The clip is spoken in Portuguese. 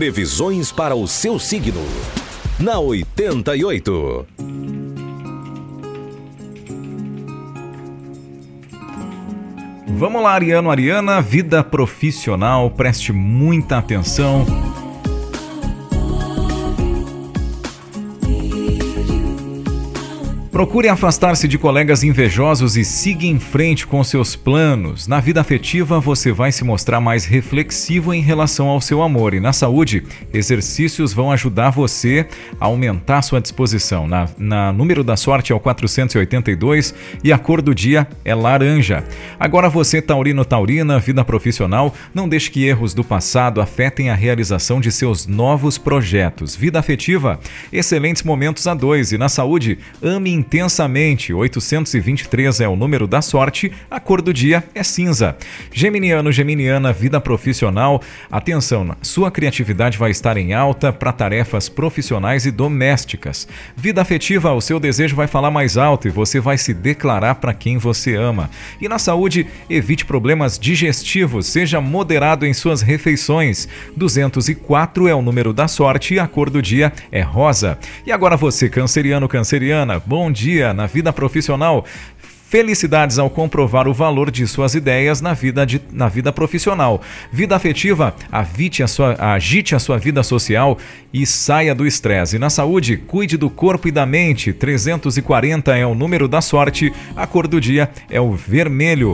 Previsões para o seu signo. Na 88. Vamos lá, Ariano, Ariana, vida profissional, preste muita atenção. Procure afastar-se de colegas invejosos e siga em frente com seus planos. Na vida afetiva, você vai se mostrar mais reflexivo em relação ao seu amor. E na saúde, exercícios vão ajudar você a aumentar sua disposição. Na, na número da sorte é o 482 e a cor do dia é laranja. Agora você, Taurino Taurina, vida profissional, não deixe que erros do passado afetem a realização de seus novos projetos. Vida afetiva, excelentes momentos a dois. E na saúde, ame intensamente. 823 é o número da sorte, a cor do dia é cinza. Geminiano, Geminiana, vida profissional. Atenção, sua criatividade vai estar em alta para tarefas profissionais e domésticas. Vida afetiva, o seu desejo vai falar mais alto e você vai se declarar para quem você ama. E na saúde, evite problemas digestivos, seja moderado em suas refeições. 204 é o número da sorte e a cor do dia é rosa. E agora você, canceriano, canceriana, bom dia na vida profissional. Felicidades ao comprovar o valor de suas ideias na vida, de, na vida profissional. Vida afetiva, a, sua, agite a sua vida social e saia do estresse. Na saúde, cuide do corpo e da mente. 340 é o número da sorte, a cor do dia é o vermelho.